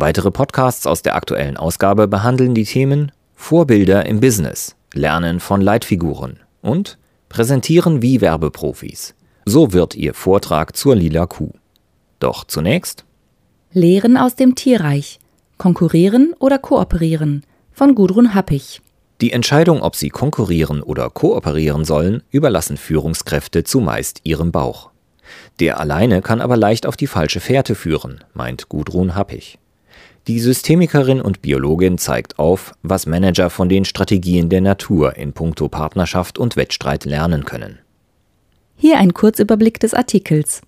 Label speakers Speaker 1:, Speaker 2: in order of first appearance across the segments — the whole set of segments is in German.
Speaker 1: Weitere Podcasts aus der aktuellen Ausgabe behandeln die Themen Vorbilder im Business, Lernen von Leitfiguren und Präsentieren wie Werbeprofis. So wird Ihr Vortrag zur Lila Kuh. Doch zunächst
Speaker 2: Lehren aus dem Tierreich. Konkurrieren oder kooperieren von Gudrun Happig.
Speaker 1: Die Entscheidung, ob sie konkurrieren oder kooperieren sollen, überlassen Führungskräfte zumeist ihrem Bauch. Der alleine kann aber leicht auf die falsche Fährte führen, meint Gudrun Happig. Die Systemikerin und Biologin zeigt auf, was Manager von den Strategien der Natur in puncto Partnerschaft und Wettstreit lernen können.
Speaker 2: Hier ein Kurzüberblick des Artikels.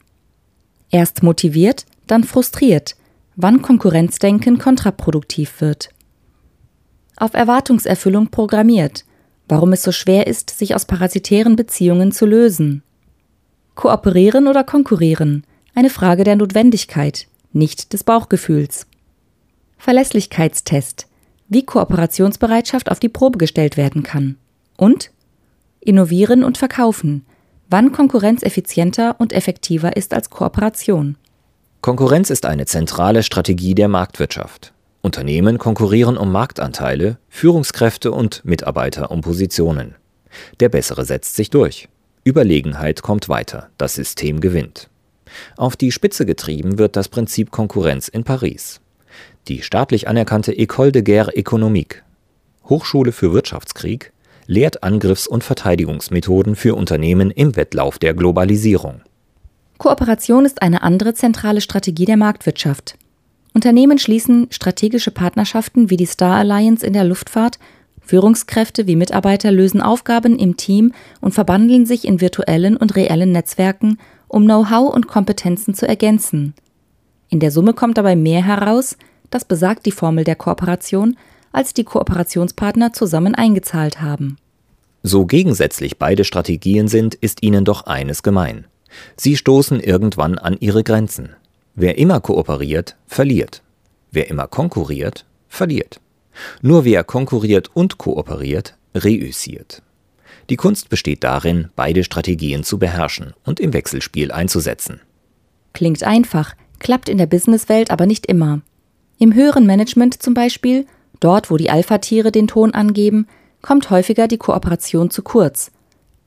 Speaker 2: Erst motiviert, dann frustriert, wann Konkurrenzdenken kontraproduktiv wird. Auf Erwartungserfüllung programmiert, warum es so schwer ist, sich aus parasitären Beziehungen zu lösen. Kooperieren oder konkurrieren, eine Frage der Notwendigkeit, nicht des Bauchgefühls. Verlässlichkeitstest, wie Kooperationsbereitschaft auf die Probe gestellt werden kann. Und Innovieren und Verkaufen, wann Konkurrenz effizienter und effektiver ist als Kooperation.
Speaker 1: Konkurrenz ist eine zentrale Strategie der Marktwirtschaft. Unternehmen konkurrieren um Marktanteile, Führungskräfte und Mitarbeiter um Positionen. Der Bessere setzt sich durch. Überlegenheit kommt weiter, das System gewinnt. Auf die Spitze getrieben wird das Prinzip Konkurrenz in Paris. Die staatlich anerkannte École de Guerre Économique, Hochschule für Wirtschaftskrieg, lehrt Angriffs- und Verteidigungsmethoden für Unternehmen im Wettlauf der Globalisierung.
Speaker 2: Kooperation ist eine andere zentrale Strategie der Marktwirtschaft. Unternehmen schließen strategische Partnerschaften wie die Star Alliance in der Luftfahrt, Führungskräfte wie Mitarbeiter lösen Aufgaben im Team und verbandeln sich in virtuellen und reellen Netzwerken, um Know-how und Kompetenzen zu ergänzen. In der Summe kommt dabei mehr heraus, das besagt die Formel der Kooperation, als die Kooperationspartner zusammen eingezahlt haben.
Speaker 1: So gegensätzlich beide Strategien sind, ist ihnen doch eines gemein. Sie stoßen irgendwann an ihre Grenzen. Wer immer kooperiert, verliert. Wer immer konkurriert, verliert. Nur wer konkurriert und kooperiert, reüssiert. Die Kunst besteht darin, beide Strategien zu beherrschen und im Wechselspiel einzusetzen.
Speaker 2: Klingt einfach, klappt in der Businesswelt aber nicht immer. Im höheren Management zum Beispiel Dort, wo die Alpha-Tiere den Ton angeben, kommt häufiger die Kooperation zu kurz.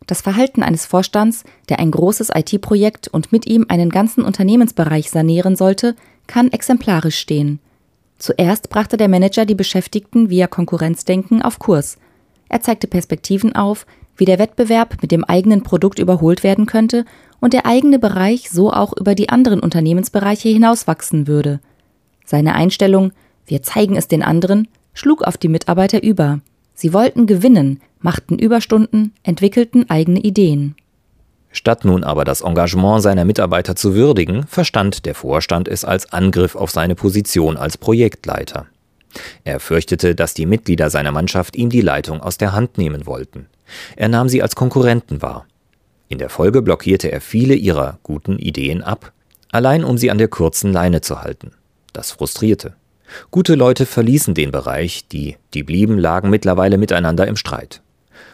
Speaker 2: Das Verhalten eines Vorstands, der ein großes IT-Projekt und mit ihm einen ganzen Unternehmensbereich sanieren sollte, kann exemplarisch stehen. Zuerst brachte der Manager die Beschäftigten via Konkurrenzdenken auf Kurs. Er zeigte Perspektiven auf, wie der Wettbewerb mit dem eigenen Produkt überholt werden könnte und der eigene Bereich so auch über die anderen Unternehmensbereiche hinauswachsen würde. Seine Einstellung, wir zeigen es den anderen, schlug auf die Mitarbeiter über. Sie wollten gewinnen, machten Überstunden, entwickelten eigene Ideen.
Speaker 1: Statt nun aber das Engagement seiner Mitarbeiter zu würdigen, verstand der Vorstand es als Angriff auf seine Position als Projektleiter. Er fürchtete, dass die Mitglieder seiner Mannschaft ihm die Leitung aus der Hand nehmen wollten. Er nahm sie als Konkurrenten wahr. In der Folge blockierte er viele ihrer guten Ideen ab, allein um sie an der kurzen Leine zu halten. Das frustrierte. Gute Leute verließen den Bereich, die, die blieben, lagen mittlerweile miteinander im Streit.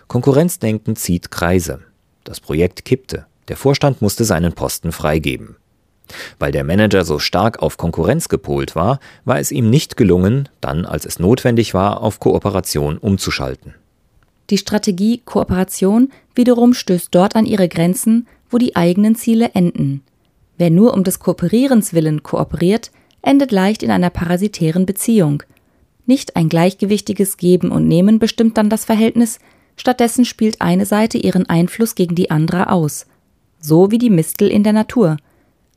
Speaker 1: Konkurrenzdenken zieht Kreise. Das Projekt kippte. Der Vorstand musste seinen Posten freigeben. Weil der Manager so stark auf Konkurrenz gepolt war, war es ihm nicht gelungen, dann, als es notwendig war, auf Kooperation umzuschalten.
Speaker 2: Die Strategie Kooperation wiederum stößt dort an ihre Grenzen, wo die eigenen Ziele enden. Wer nur um des Kooperierens willen kooperiert, endet leicht in einer parasitären Beziehung. Nicht ein gleichgewichtiges Geben und Nehmen bestimmt dann das Verhältnis, stattdessen spielt eine Seite ihren Einfluss gegen die andere aus. So wie die Mistel in der Natur.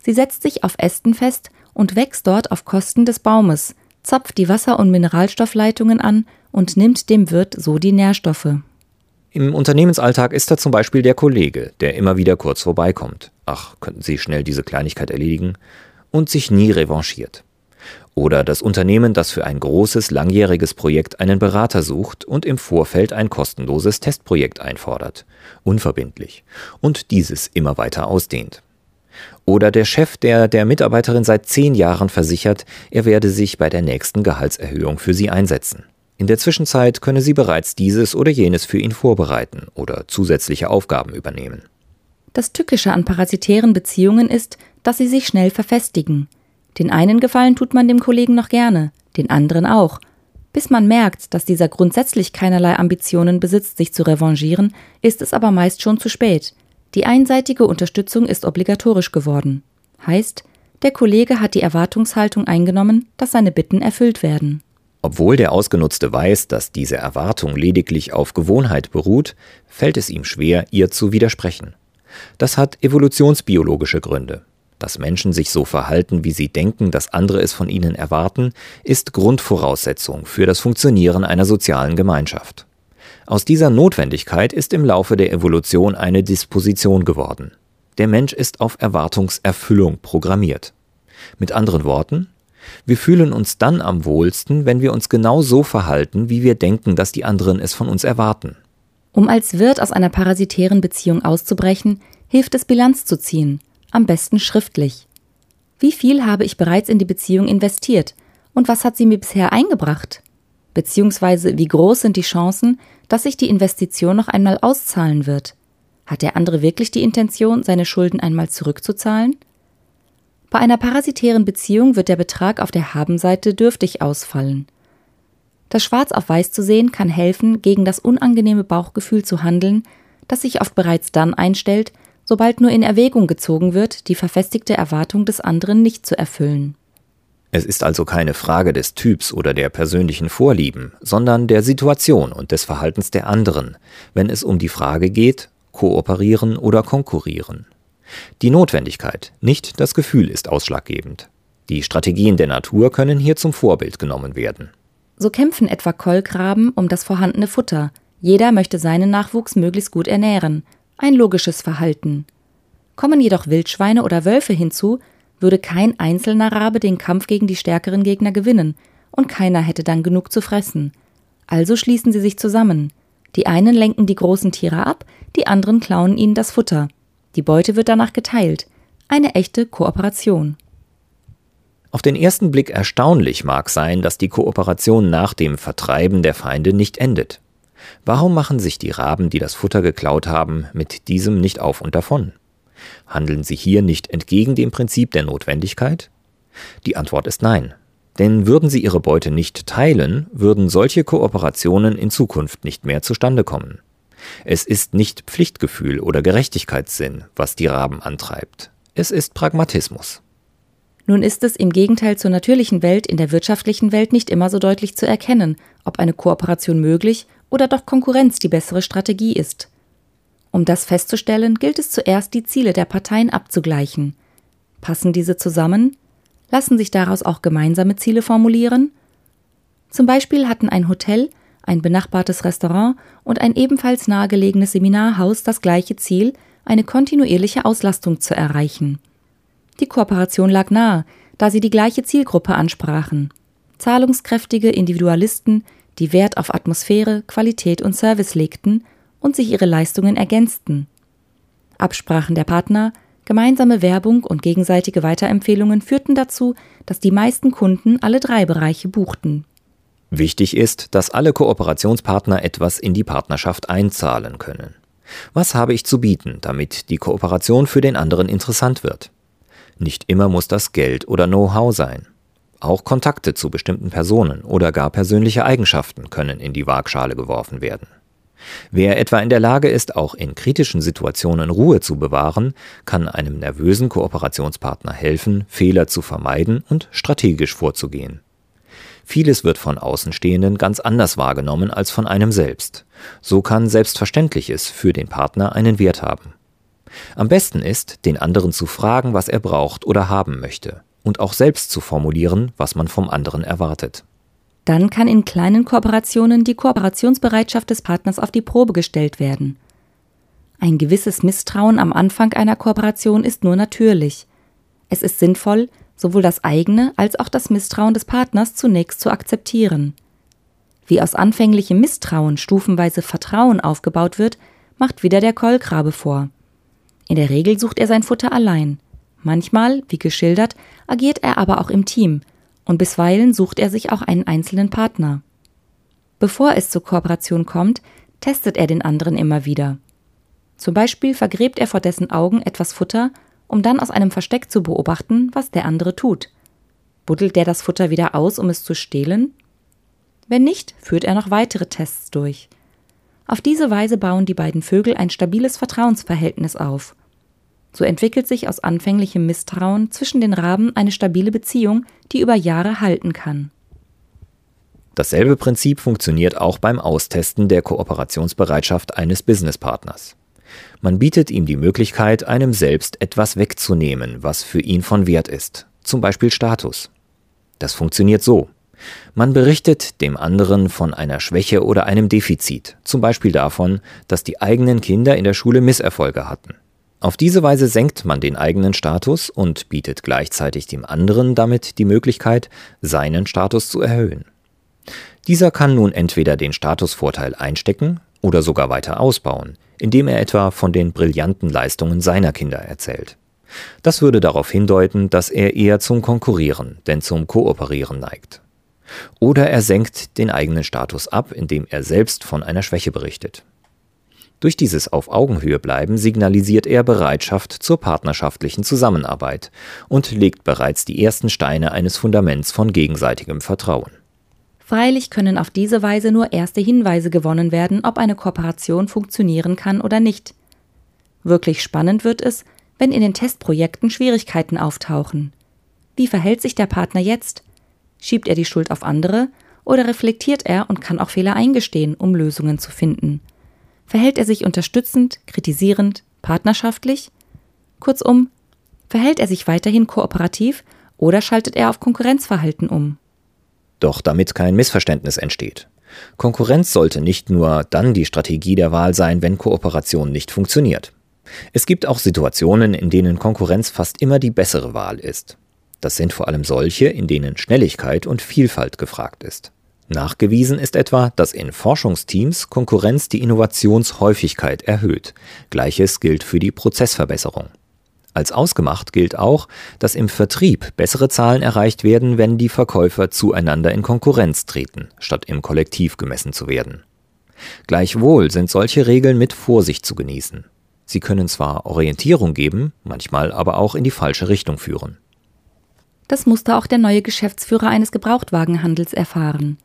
Speaker 2: Sie setzt sich auf Ästen fest und wächst dort auf Kosten des Baumes, zapft die Wasser- und Mineralstoffleitungen an und nimmt dem Wirt so die Nährstoffe.
Speaker 1: Im Unternehmensalltag ist da zum Beispiel der Kollege, der immer wieder kurz vorbeikommt. Ach, könnten Sie schnell diese Kleinigkeit erledigen? und sich nie revanchiert. Oder das Unternehmen, das für ein großes, langjähriges Projekt einen Berater sucht und im Vorfeld ein kostenloses Testprojekt einfordert, unverbindlich, und dieses immer weiter ausdehnt. Oder der Chef, der der Mitarbeiterin seit zehn Jahren versichert, er werde sich bei der nächsten Gehaltserhöhung für sie einsetzen. In der Zwischenzeit könne sie bereits dieses oder jenes für ihn vorbereiten oder zusätzliche Aufgaben übernehmen.
Speaker 2: Das Tückische an parasitären Beziehungen ist, dass sie sich schnell verfestigen. Den einen Gefallen tut man dem Kollegen noch gerne, den anderen auch. Bis man merkt, dass dieser grundsätzlich keinerlei Ambitionen besitzt, sich zu revanchieren, ist es aber meist schon zu spät. Die einseitige Unterstützung ist obligatorisch geworden. Heißt, der Kollege hat die Erwartungshaltung eingenommen, dass seine Bitten erfüllt werden.
Speaker 1: Obwohl der Ausgenutzte weiß, dass diese Erwartung lediglich auf Gewohnheit beruht, fällt es ihm schwer, ihr zu widersprechen. Das hat evolutionsbiologische Gründe. Dass Menschen sich so verhalten, wie sie denken, dass andere es von ihnen erwarten, ist Grundvoraussetzung für das Funktionieren einer sozialen Gemeinschaft. Aus dieser Notwendigkeit ist im Laufe der Evolution eine Disposition geworden. Der Mensch ist auf Erwartungserfüllung programmiert. Mit anderen Worten, wir fühlen uns dann am wohlsten, wenn wir uns genau so verhalten, wie wir denken, dass die anderen es von uns erwarten.
Speaker 2: Um als Wirt aus einer parasitären Beziehung auszubrechen, hilft es Bilanz zu ziehen, am besten schriftlich. Wie viel habe ich bereits in die Beziehung investiert und was hat sie mir bisher eingebracht? Beziehungsweise wie groß sind die Chancen, dass sich die Investition noch einmal auszahlen wird? Hat der andere wirklich die Intention, seine Schulden einmal zurückzuzahlen? Bei einer parasitären Beziehung wird der Betrag auf der Habenseite dürftig ausfallen. Das Schwarz auf Weiß zu sehen kann helfen, gegen das unangenehme Bauchgefühl zu handeln, das sich oft bereits dann einstellt, sobald nur in Erwägung gezogen wird, die verfestigte Erwartung des anderen nicht zu erfüllen.
Speaker 1: Es ist also keine Frage des Typs oder der persönlichen Vorlieben, sondern der Situation und des Verhaltens der anderen, wenn es um die Frage geht, kooperieren oder konkurrieren. Die Notwendigkeit, nicht das Gefühl ist ausschlaggebend. Die Strategien der Natur können hier zum Vorbild genommen werden.
Speaker 2: So kämpfen etwa Kolkraben um das vorhandene Futter. Jeder möchte seinen Nachwuchs möglichst gut ernähren. Ein logisches Verhalten. Kommen jedoch Wildschweine oder Wölfe hinzu, würde kein einzelner Rabe den Kampf gegen die stärkeren Gegner gewinnen, und keiner hätte dann genug zu fressen. Also schließen sie sich zusammen. Die einen lenken die großen Tiere ab, die anderen klauen ihnen das Futter. Die Beute wird danach geteilt. Eine echte Kooperation.
Speaker 1: Auf den ersten Blick erstaunlich mag sein, dass die Kooperation nach dem Vertreiben der Feinde nicht endet. Warum machen sich die Raben, die das Futter geklaut haben, mit diesem nicht auf und davon? Handeln sie hier nicht entgegen dem Prinzip der Notwendigkeit? Die Antwort ist nein. Denn würden sie ihre Beute nicht teilen, würden solche Kooperationen in Zukunft nicht mehr zustande kommen. Es ist nicht Pflichtgefühl oder Gerechtigkeitssinn, was die Raben antreibt. Es ist Pragmatismus.
Speaker 2: Nun ist es im Gegenteil zur natürlichen Welt in der wirtschaftlichen Welt nicht immer so deutlich zu erkennen, ob eine Kooperation möglich oder doch Konkurrenz die bessere Strategie ist. Um das festzustellen, gilt es zuerst, die Ziele der Parteien abzugleichen. Passen diese zusammen? Lassen sich daraus auch gemeinsame Ziele formulieren? Zum Beispiel hatten ein Hotel, ein benachbartes Restaurant und ein ebenfalls nahegelegenes Seminarhaus das gleiche Ziel, eine kontinuierliche Auslastung zu erreichen. Die Kooperation lag nahe, da sie die gleiche Zielgruppe ansprachen. Zahlungskräftige Individualisten, die Wert auf Atmosphäre, Qualität und Service legten und sich ihre Leistungen ergänzten. Absprachen der Partner, gemeinsame Werbung und gegenseitige Weiterempfehlungen führten dazu, dass die meisten Kunden alle drei Bereiche buchten.
Speaker 1: Wichtig ist, dass alle Kooperationspartner etwas in die Partnerschaft einzahlen können. Was habe ich zu bieten, damit die Kooperation für den anderen interessant wird? Nicht immer muss das Geld oder Know-how sein. Auch Kontakte zu bestimmten Personen oder gar persönliche Eigenschaften können in die Waagschale geworfen werden. Wer etwa in der Lage ist, auch in kritischen Situationen Ruhe zu bewahren, kann einem nervösen Kooperationspartner helfen, Fehler zu vermeiden und strategisch vorzugehen. Vieles wird von Außenstehenden ganz anders wahrgenommen als von einem selbst. So kann Selbstverständliches für den Partner einen Wert haben. Am besten ist, den anderen zu fragen, was er braucht oder haben möchte, und auch selbst zu formulieren, was man vom anderen erwartet.
Speaker 2: Dann kann in kleinen Kooperationen die Kooperationsbereitschaft des Partners auf die Probe gestellt werden. Ein gewisses Misstrauen am Anfang einer Kooperation ist nur natürlich. Es ist sinnvoll, sowohl das eigene als auch das Misstrauen des Partners zunächst zu akzeptieren. Wie aus anfänglichem Misstrauen stufenweise Vertrauen aufgebaut wird, macht wieder der Kolkrabe vor. In der Regel sucht er sein Futter allein. Manchmal, wie geschildert, agiert er aber auch im Team und bisweilen sucht er sich auch einen einzelnen Partner. Bevor es zur Kooperation kommt, testet er den anderen immer wieder. Zum Beispiel vergräbt er vor dessen Augen etwas Futter, um dann aus einem Versteck zu beobachten, was der andere tut. Buddelt der das Futter wieder aus, um es zu stehlen? Wenn nicht, führt er noch weitere Tests durch. Auf diese Weise bauen die beiden Vögel ein stabiles Vertrauensverhältnis auf. So entwickelt sich aus anfänglichem Misstrauen zwischen den Raben eine stabile Beziehung, die über Jahre halten kann.
Speaker 1: Dasselbe Prinzip funktioniert auch beim Austesten der Kooperationsbereitschaft eines Businesspartners. Man bietet ihm die Möglichkeit, einem selbst etwas wegzunehmen, was für ihn von Wert ist, zum Beispiel Status. Das funktioniert so. Man berichtet dem anderen von einer Schwäche oder einem Defizit, zum Beispiel davon, dass die eigenen Kinder in der Schule Misserfolge hatten. Auf diese Weise senkt man den eigenen Status und bietet gleichzeitig dem anderen damit die Möglichkeit, seinen Status zu erhöhen. Dieser kann nun entweder den Statusvorteil einstecken oder sogar weiter ausbauen, indem er etwa von den brillanten Leistungen seiner Kinder erzählt. Das würde darauf hindeuten, dass er eher zum Konkurrieren, denn zum Kooperieren neigt. Oder er senkt den eigenen Status ab, indem er selbst von einer Schwäche berichtet. Durch dieses Auf Augenhöhe bleiben signalisiert er Bereitschaft zur partnerschaftlichen Zusammenarbeit und legt bereits die ersten Steine eines Fundaments von gegenseitigem Vertrauen.
Speaker 2: Freilich können auf diese Weise nur erste Hinweise gewonnen werden, ob eine Kooperation funktionieren kann oder nicht. Wirklich spannend wird es, wenn in den Testprojekten Schwierigkeiten auftauchen. Wie verhält sich der Partner jetzt? Schiebt er die Schuld auf andere oder reflektiert er und kann auch Fehler eingestehen, um Lösungen zu finden? Verhält er sich unterstützend, kritisierend, partnerschaftlich? Kurzum, verhält er sich weiterhin kooperativ oder schaltet er auf Konkurrenzverhalten um?
Speaker 1: Doch damit kein Missverständnis entsteht. Konkurrenz sollte nicht nur dann die Strategie der Wahl sein, wenn Kooperation nicht funktioniert. Es gibt auch Situationen, in denen Konkurrenz fast immer die bessere Wahl ist. Das sind vor allem solche, in denen Schnelligkeit und Vielfalt gefragt ist. Nachgewiesen ist etwa, dass in Forschungsteams Konkurrenz die Innovationshäufigkeit erhöht. Gleiches gilt für die Prozessverbesserung. Als ausgemacht gilt auch, dass im Vertrieb bessere Zahlen erreicht werden, wenn die Verkäufer zueinander in Konkurrenz treten, statt im Kollektiv gemessen zu werden. Gleichwohl sind solche Regeln mit Vorsicht zu genießen. Sie können zwar Orientierung geben, manchmal aber auch in die falsche Richtung führen.
Speaker 2: Das musste auch der neue Geschäftsführer eines Gebrauchtwagenhandels erfahren.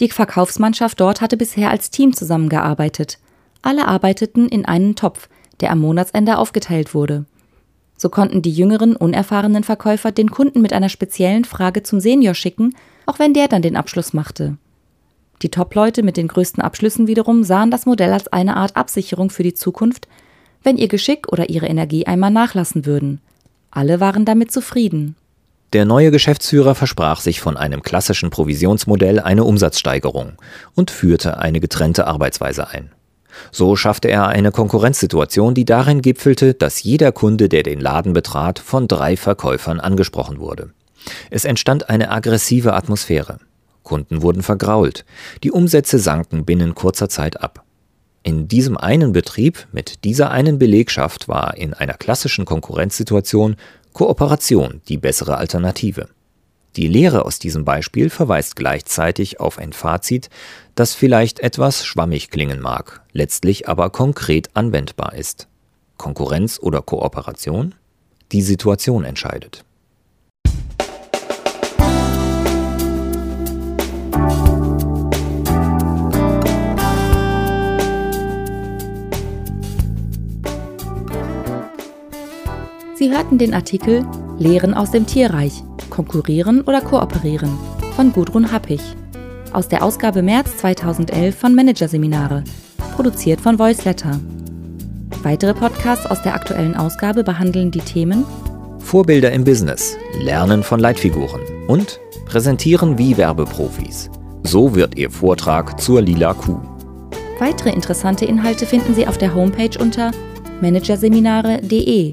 Speaker 2: Die Verkaufsmannschaft dort hatte bisher als Team zusammengearbeitet. Alle arbeiteten in einen Topf, der am Monatsende aufgeteilt wurde. So konnten die jüngeren, unerfahrenen Verkäufer den Kunden mit einer speziellen Frage zum Senior schicken, auch wenn der dann den Abschluss machte. Die Top-Leute mit den größten Abschlüssen wiederum sahen das Modell als eine Art Absicherung für die Zukunft, wenn ihr Geschick oder ihre Energie einmal nachlassen würden. Alle waren damit zufrieden.
Speaker 1: Der neue Geschäftsführer versprach sich von einem klassischen Provisionsmodell eine Umsatzsteigerung und führte eine getrennte Arbeitsweise ein. So schaffte er eine Konkurrenzsituation, die darin gipfelte, dass jeder Kunde, der den Laden betrat, von drei Verkäufern angesprochen wurde. Es entstand eine aggressive Atmosphäre. Kunden wurden vergrault. Die Umsätze sanken binnen kurzer Zeit ab. In diesem einen Betrieb mit dieser einen Belegschaft war in einer klassischen Konkurrenzsituation Kooperation die bessere Alternative. Die Lehre aus diesem Beispiel verweist gleichzeitig auf ein Fazit, das vielleicht etwas schwammig klingen mag, letztlich aber konkret anwendbar ist. Konkurrenz oder Kooperation? Die Situation entscheidet.
Speaker 2: Sie hörten den Artikel Lehren aus dem Tierreich, Konkurrieren oder Kooperieren von Gudrun Happig aus der Ausgabe März 2011 von Managerseminare, produziert von Voiceletter. Weitere Podcasts aus der aktuellen Ausgabe behandeln die Themen
Speaker 1: Vorbilder im Business, Lernen von Leitfiguren und Präsentieren wie Werbeprofis. So wird Ihr Vortrag zur lila Kuh.
Speaker 2: Weitere interessante Inhalte finden Sie auf der Homepage unter managerseminare.de